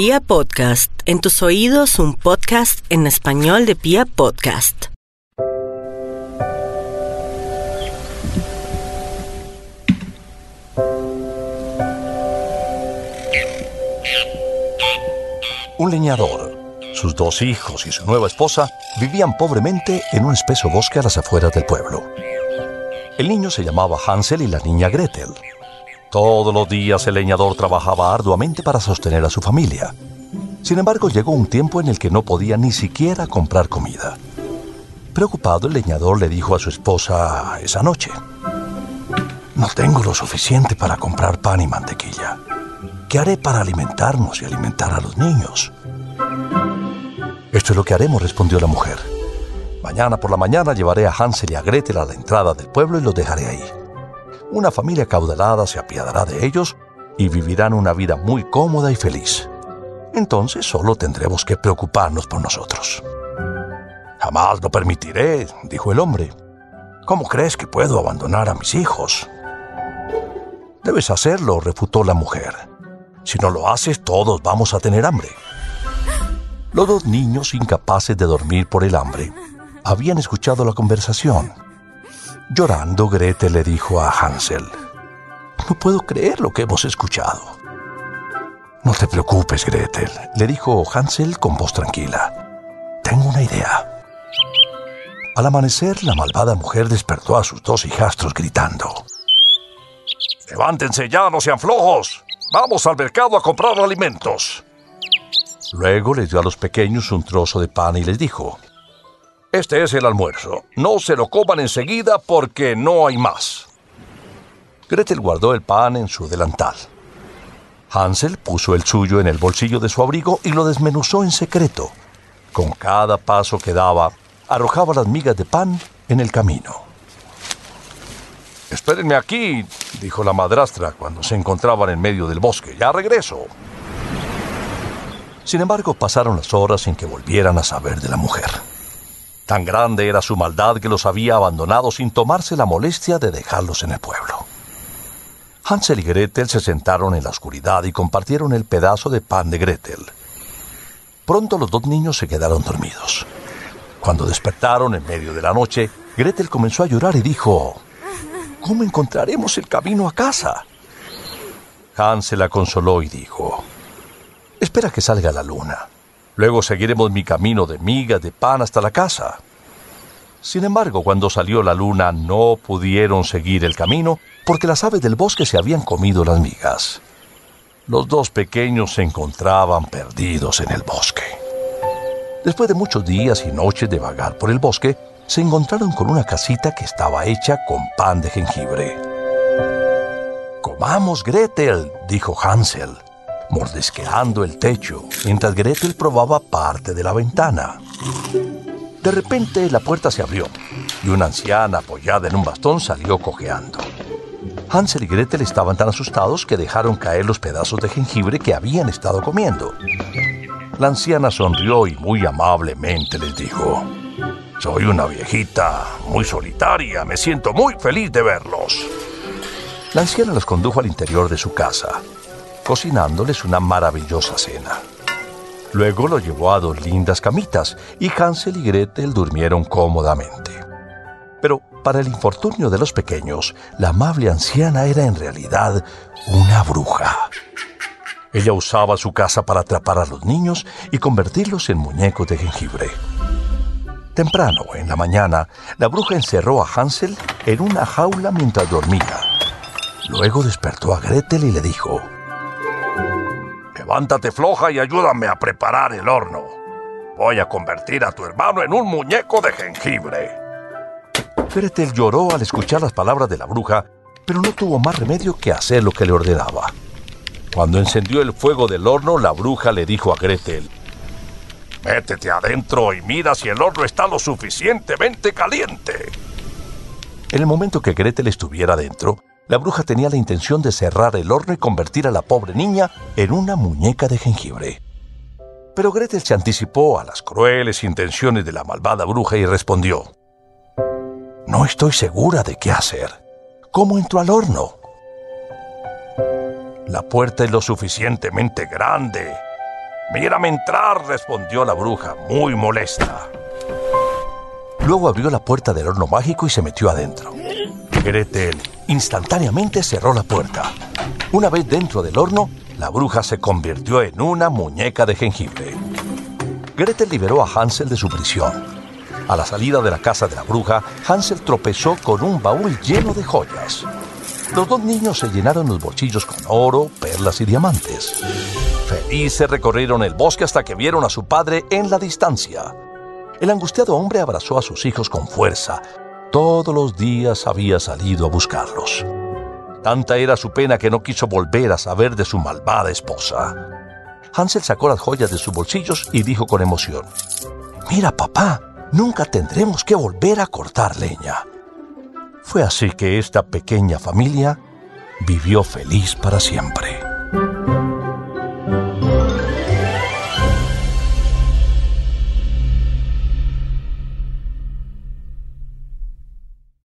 Pia Podcast, en tus oídos un podcast en español de Pia Podcast. Un leñador, sus dos hijos y su nueva esposa vivían pobremente en un espeso bosque a las afueras del pueblo. El niño se llamaba Hansel y la niña Gretel. Todos los días el leñador trabajaba arduamente para sostener a su familia. Sin embargo, llegó un tiempo en el que no podía ni siquiera comprar comida. Preocupado, el leñador le dijo a su esposa esa noche, No tengo lo suficiente para comprar pan y mantequilla. ¿Qué haré para alimentarnos y alimentar a los niños? Esto es lo que haremos, respondió la mujer. Mañana por la mañana llevaré a Hansel y a Gretel a la entrada del pueblo y los dejaré ahí. Una familia caudalada se apiadará de ellos y vivirán una vida muy cómoda y feliz. Entonces solo tendremos que preocuparnos por nosotros. Jamás lo permitiré, dijo el hombre. ¿Cómo crees que puedo abandonar a mis hijos? Debes hacerlo, refutó la mujer. Si no lo haces, todos vamos a tener hambre. Los dos niños, incapaces de dormir por el hambre, habían escuchado la conversación. Llorando, Gretel le dijo a Hansel, No puedo creer lo que hemos escuchado. No te preocupes, Gretel, le dijo Hansel con voz tranquila. Tengo una idea. Al amanecer, la malvada mujer despertó a sus dos hijastros gritando. Levántense ya, no sean flojos. Vamos al mercado a comprar alimentos. Luego les dio a los pequeños un trozo de pan y les dijo, Este es el almuerzo. No se lo coman enseguida porque no hay más. Gretel guardó el pan en su delantal. Hansel puso el suyo en el bolsillo de su abrigo y lo desmenuzó en secreto. Con cada paso que daba, arrojaba las migas de pan en el camino. Espérenme aquí, dijo la madrastra cuando se encontraban en medio del bosque. Ya regreso. Sin embargo, pasaron las horas sin que volvieran a saber de la mujer. Tan grande era su maldad que los había abandonado sin tomarse la molestia de dejarlos en el pueblo. Hansel y Gretel se sentaron en la oscuridad y compartieron el pedazo de pan de Gretel. Pronto los dos niños se quedaron dormidos. Cuando despertaron en medio de la noche, Gretel comenzó a llorar y dijo, ¿Cómo encontraremos el camino a casa? Hansel la consoló y dijo, Espera que salga la luna. Luego seguiremos mi camino de migas de pan hasta la casa. Sin embargo, cuando salió la luna no pudieron seguir el camino porque las aves del bosque se habían comido las migas. Los dos pequeños se encontraban perdidos en el bosque. Después de muchos días y noches de vagar por el bosque, se encontraron con una casita que estaba hecha con pan de jengibre. Comamos, Gretel, dijo Hansel, mordisqueando el techo, mientras Gretel probaba parte de la ventana. De repente la puerta se abrió y una anciana apoyada en un bastón salió cojeando. Hansel y Gretel estaban tan asustados que dejaron caer los pedazos de jengibre que habían estado comiendo. La anciana sonrió y muy amablemente les dijo, Soy una viejita muy solitaria, me siento muy feliz de verlos. La anciana los condujo al interior de su casa, cocinándoles una maravillosa cena. Luego lo llevó a dos lindas camitas y Hansel y Gretel durmieron cómodamente. Pero para el infortunio de los pequeños, la amable anciana era en realidad una bruja. Ella usaba su casa para atrapar a los niños y convertirlos en muñecos de jengibre. Temprano, en la mañana, la bruja encerró a Hansel en una jaula mientras dormía. Luego despertó a Gretel y le dijo, Levántate floja y ayúdame a preparar el horno. Voy a convertir a tu hermano en un muñeco de jengibre. Gretel lloró al escuchar las palabras de la bruja, pero no tuvo más remedio que hacer lo que le ordenaba. Cuando encendió el fuego del horno, la bruja le dijo a Gretel, Métete adentro y mira si el horno está lo suficientemente caliente. En el momento que Gretel estuviera dentro, la bruja tenía la intención de cerrar el horno y convertir a la pobre niña en una muñeca de jengibre. Pero Gretel se anticipó a las crueles intenciones de la malvada bruja y respondió, No estoy segura de qué hacer. ¿Cómo entro al horno? La puerta es lo suficientemente grande, Mírame entrar, respondió la bruja, muy molesta. Luego abrió la puerta del horno mágico y se metió adentro. Gretel instantáneamente cerró la puerta. Una vez dentro del horno, la bruja se convirtió en una muñeca de jengibre. Gretel liberó a Hansel de su prisión. A la salida de la casa de la bruja, Hansel tropezó con un baúl lleno de joyas. Los dos niños se llenaron los bolsillos con oro, perlas y diamantes. Felices recorrieron el bosque hasta que vieron a su padre en la distancia. El angustiado hombre abrazó a sus hijos con fuerza. Todos los días había salido a buscarlos. Tanta era su pena que no quiso volver a saber de su malvada esposa. Hansel sacó las joyas de sus bolsillos y dijo con emoción, Mira papá, nunca tendremos que volver a cortar leña. Fue así que esta pequeña familia vivió feliz para siempre.